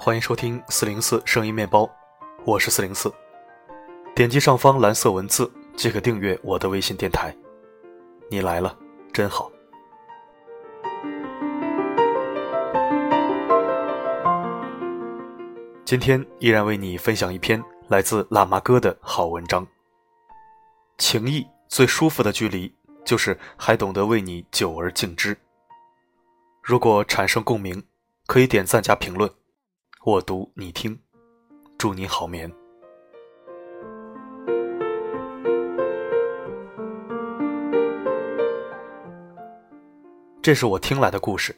欢迎收听四零四声音面包，我是四零四。点击上方蓝色文字即可订阅我的微信电台。你来了，真好。今天依然为你分享一篇来自喇嘛哥的好文章。情谊最舒服的距离，就是还懂得为你久而敬之。如果产生共鸣，可以点赞加评论，我读你听，祝你好眠。这是我听来的故事，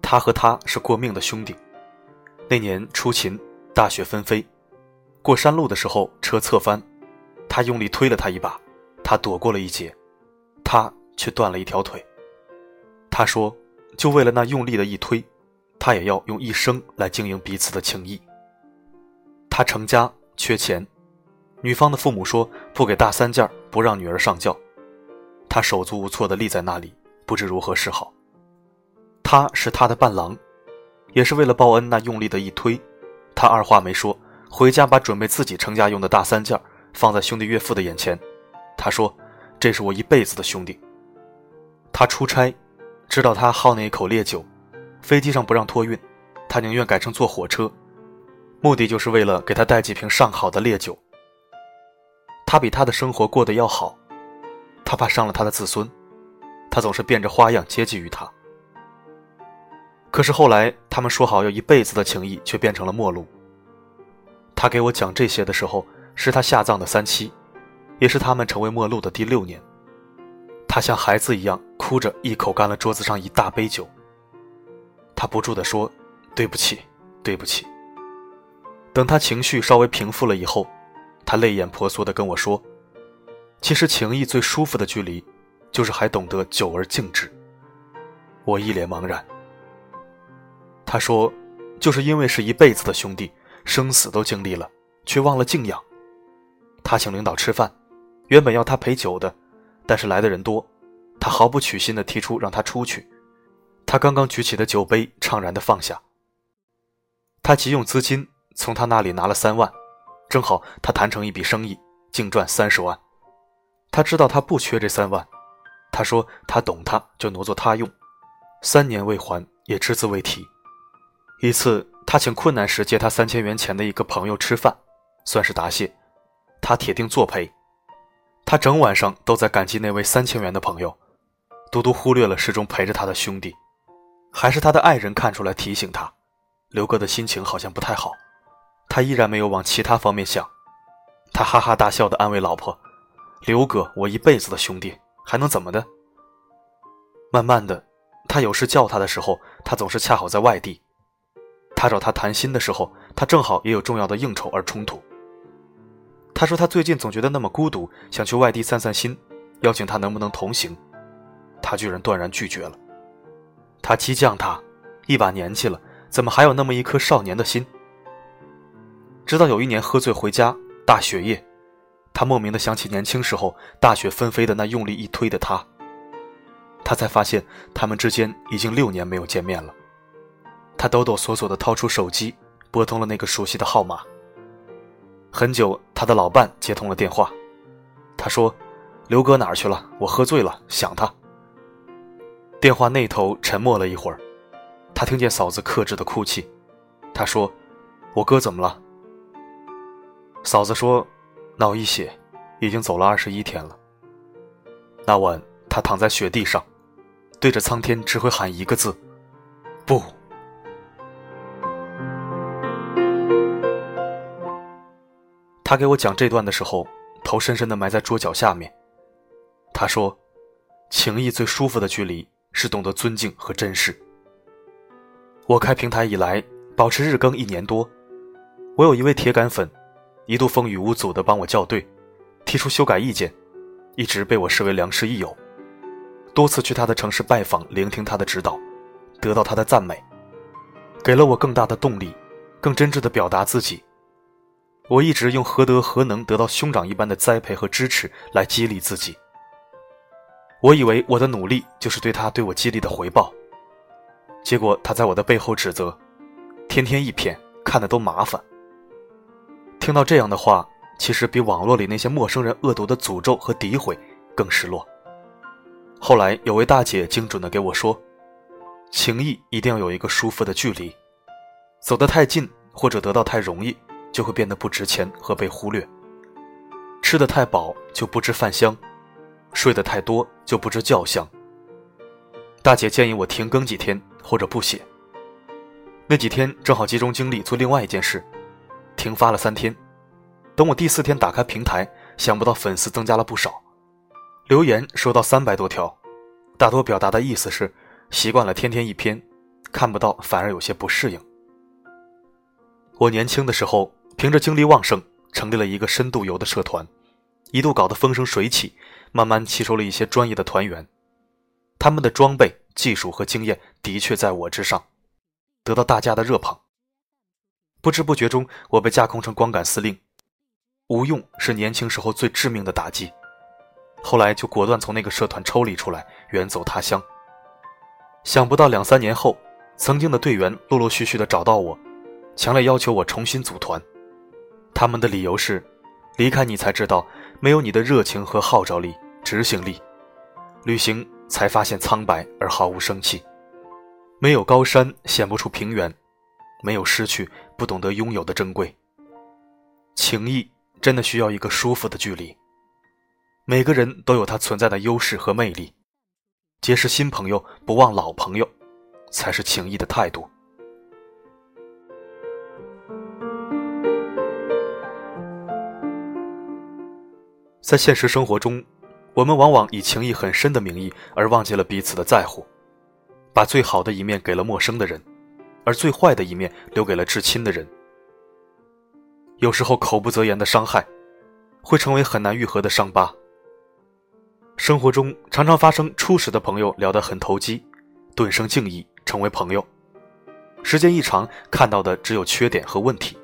他和他是过命的兄弟。那年出勤，大雪纷飞，过山路的时候车侧翻，他用力推了他一把，他躲过了一劫，他却断了一条腿。他说。就为了那用力的一推，他也要用一生来经营彼此的情谊。他成家缺钱，女方的父母说不给大三件，不让女儿上轿。他手足无措地立在那里，不知如何是好。他是他的伴郎，也是为了报恩那用力的一推，他二话没说，回家把准备自己成家用的大三件放在兄弟岳父的眼前。他说：“这是我一辈子的兄弟。”他出差。知道他好那一口烈酒，飞机上不让托运，他宁愿改成坐火车，目的就是为了给他带几瓶上好的烈酒。他比他的生活过得要好，他怕伤了他的子孙，他总是变着花样接济于他。可是后来他们说好要一辈子的情谊，却变成了陌路。他给我讲这些的时候，是他下葬的三七，也是他们成为陌路的第六年。他像孩子一样哭着，一口干了桌子上一大杯酒。他不住地说：“对不起，对不起。”等他情绪稍微平复了以后，他泪眼婆娑地跟我说：“其实情谊最舒服的距离，就是还懂得久而敬之。”我一脸茫然。他说：“就是因为是一辈子的兄弟，生死都经历了，却忘了敬仰。”他请领导吃饭，原本要他陪酒的。但是来的人多，他毫不取心地提出让他出去。他刚刚举起的酒杯怅然地放下。他急用资金从他那里拿了三万，正好他谈成一笔生意，净赚三十万。他知道他不缺这三万，他说他懂他，就挪作他用。三年未还，也只字未提。一次，他请困难时借他三千元钱的一个朋友吃饭，算是答谢，他铁定作陪。他整晚上都在感激那位三千元的朋友，独独忽略了始终陪着他的兄弟。还是他的爱人看出来提醒他，刘哥的心情好像不太好。他依然没有往其他方面想，他哈哈大笑的安慰老婆：“刘哥，我一辈子的兄弟，还能怎么的？”慢慢的，他有事叫他的时候，他总是恰好在外地；他找他谈心的时候，他正好也有重要的应酬而冲突。他说：“他最近总觉得那么孤独，想去外地散散心，邀请他能不能同行。”他居然断然拒绝了。他激将他，一把年纪了，怎么还有那么一颗少年的心？直到有一年喝醉回家，大雪夜，他莫名的想起年轻时候大雪纷飞的那用力一推的他，他才发现他们之间已经六年没有见面了。他抖抖索索的掏出手机，拨通了那个熟悉的号码。很久，他的老伴接通了电话，他说：“刘哥哪儿去了？我喝醉了，想他。”电话那头沉默了一会儿，他听见嫂子克制的哭泣，他说：“我哥怎么了？”嫂子说：“脑溢血，已经走了二十一天了。”那晚，他躺在雪地上，对着苍天只会喊一个字：“不。”他给我讲这段的时候，头深深的埋在桌角下面。他说：“情谊最舒服的距离是懂得尊敬和珍视。”我开平台以来，保持日更一年多，我有一位铁杆粉，一度风雨无阻的帮我校对，提出修改意见，一直被我视为良师益友。多次去他的城市拜访，聆听他的指导，得到他的赞美，给了我更大的动力，更真挚的表达自己。我一直用何德何能得到兄长一般的栽培和支持来激励自己。我以为我的努力就是对他对我激励的回报，结果他在我的背后指责：“天天一篇，看的都麻烦。听到这样的话，其实比网络里那些陌生人恶毒的诅咒和诋毁更失落。后来有位大姐精准的给我说，情谊一定要有一个舒服的距离，走得太近或者得到太容易，就会变得不值钱和被忽略；吃得太饱就不知饭香，睡得太多就不知觉香。大姐建议我停更几天或者不写。那几天正好集中精力做另外一件事，停发了三天。等我第四天打开平台，想不到粉丝增加了不少。留言收到三百多条，大多表达的意思是习惯了天天一篇，看不到反而有些不适应。我年轻的时候凭着精力旺盛，成立了一个深度游的社团，一度搞得风生水起，慢慢吸收了一些专业的团员，他们的装备、技术和经验的确在我之上，得到大家的热捧。不知不觉中，我被架空成光杆司令，无用是年轻时候最致命的打击。后来就果断从那个社团抽离出来，远走他乡。想不到两三年后，曾经的队员陆陆续续的找到我，强烈要求我重新组团。他们的理由是：离开你才知道，没有你的热情和号召力、执行力，旅行才发现苍白而毫无生气。没有高山显不出平原，没有失去不懂得拥有的珍贵。情谊真的需要一个舒服的距离。每个人都有他存在的优势和魅力，结识新朋友不忘老朋友，才是情谊的态度。在现实生活中，我们往往以情谊很深的名义而忘记了彼此的在乎，把最好的一面给了陌生的人，而最坏的一面留给了至亲的人。有时候口不择言的伤害，会成为很难愈合的伤疤。生活中常常发生初识的朋友聊得很投机，顿生敬意，成为朋友。时间一长，看到的只有缺点和问题，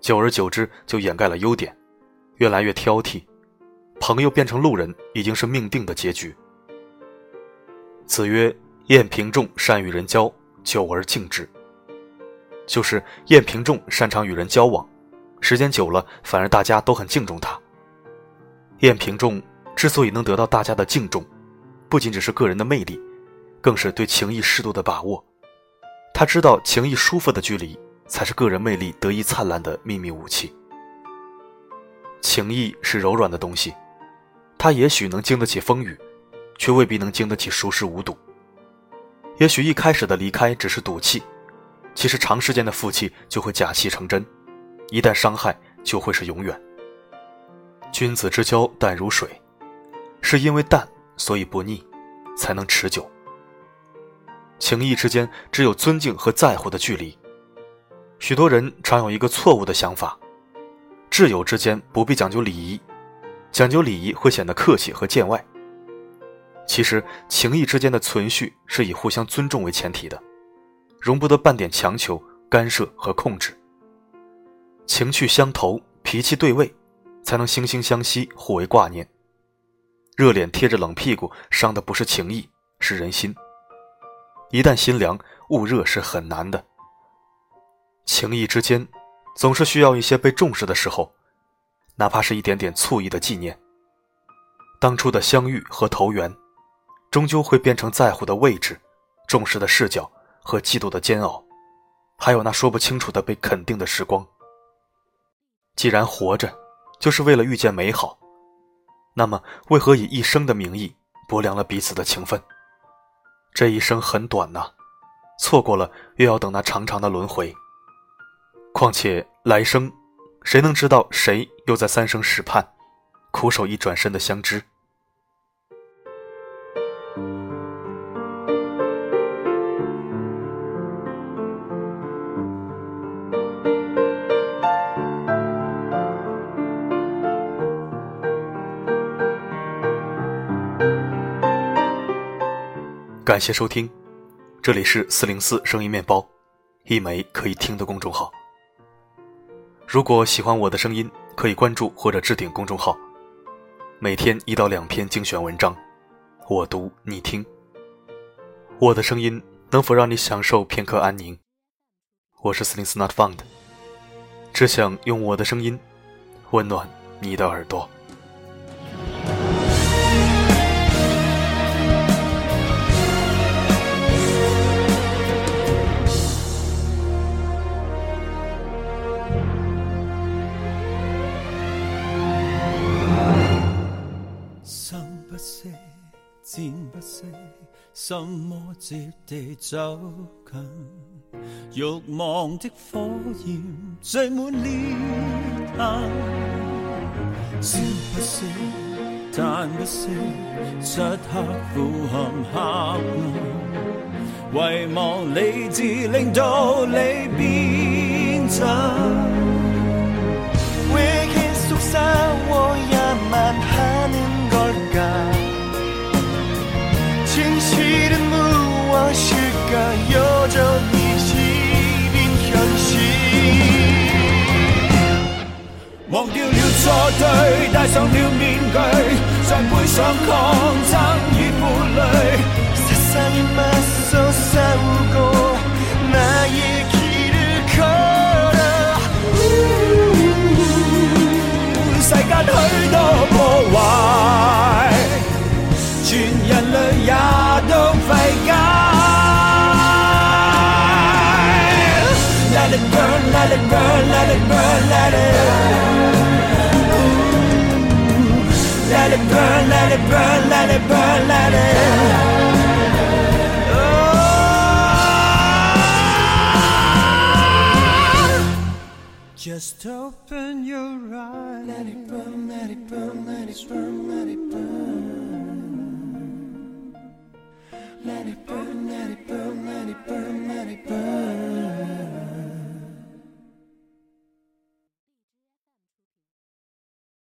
久而久之就掩盖了优点，越来越挑剔，朋友变成路人已经是命定的结局。子曰：“晏平仲善与人交，久而敬之。”就是晏平仲擅长与人交往，时间久了，反而大家都很敬重他。晏平仲。之所以能得到大家的敬重，不仅只是个人的魅力，更是对情谊适度的把握。他知道情谊舒服的距离，才是个人魅力得以灿烂的秘密武器。情谊是柔软的东西，他也许能经得起风雨，却未必能经得起熟视无睹。也许一开始的离开只是赌气，其实长时间的负气就会假戏成真，一旦伤害就会是永远。君子之交淡如水。是因为淡，所以不腻，才能持久。情谊之间只有尊敬和在乎的距离。许多人常有一个错误的想法：挚友之间不必讲究礼仪，讲究礼仪会显得客气和见外。其实，情谊之间的存续是以互相尊重为前提的，容不得半点强求、干涉和控制。情趣相投，脾气对位，才能惺惺相惜，互为挂念。热脸贴着冷屁股，伤的不是情谊，是人心。一旦心凉，捂热是很难的。情谊之间，总是需要一些被重视的时候，哪怕是一点点醋意的纪念。当初的相遇和投缘，终究会变成在乎的位置、重视的视角和嫉妒的煎熬，还有那说不清楚的被肯定的时光。既然活着，就是为了遇见美好。那么，为何以一生的名义薄凉了彼此的情分？这一生很短呐，错过了又要等那长长的轮回。况且来生，谁能知道谁又在三生石畔，苦守一转身的相知？感谢收听，这里是四零四声音面包，一枚可以听的公众号。如果喜欢我的声音，可以关注或者置顶公众号，每天一到两篇精选文章，我读你听。我的声音能否让你享受片刻安宁？我是斯林斯 Not Found，只想用我的声音温暖你的耳朵。心魔接地走近，欲望的火焰聚满烈焰。烧不息，弹不息，漆黑俯瞰黑暗，遗忘理智令道理变真。为给肃杀我野蛮昔日的魔王，怎可여전히지닌현 실。 忘掉了错对，戴上了面具，在背上抗争与负累。사실은몇살 Just open your eyes. Let it burn, let it burn, let it burn, let it burn. Let it burn, let it burn, let it burn, let it burn.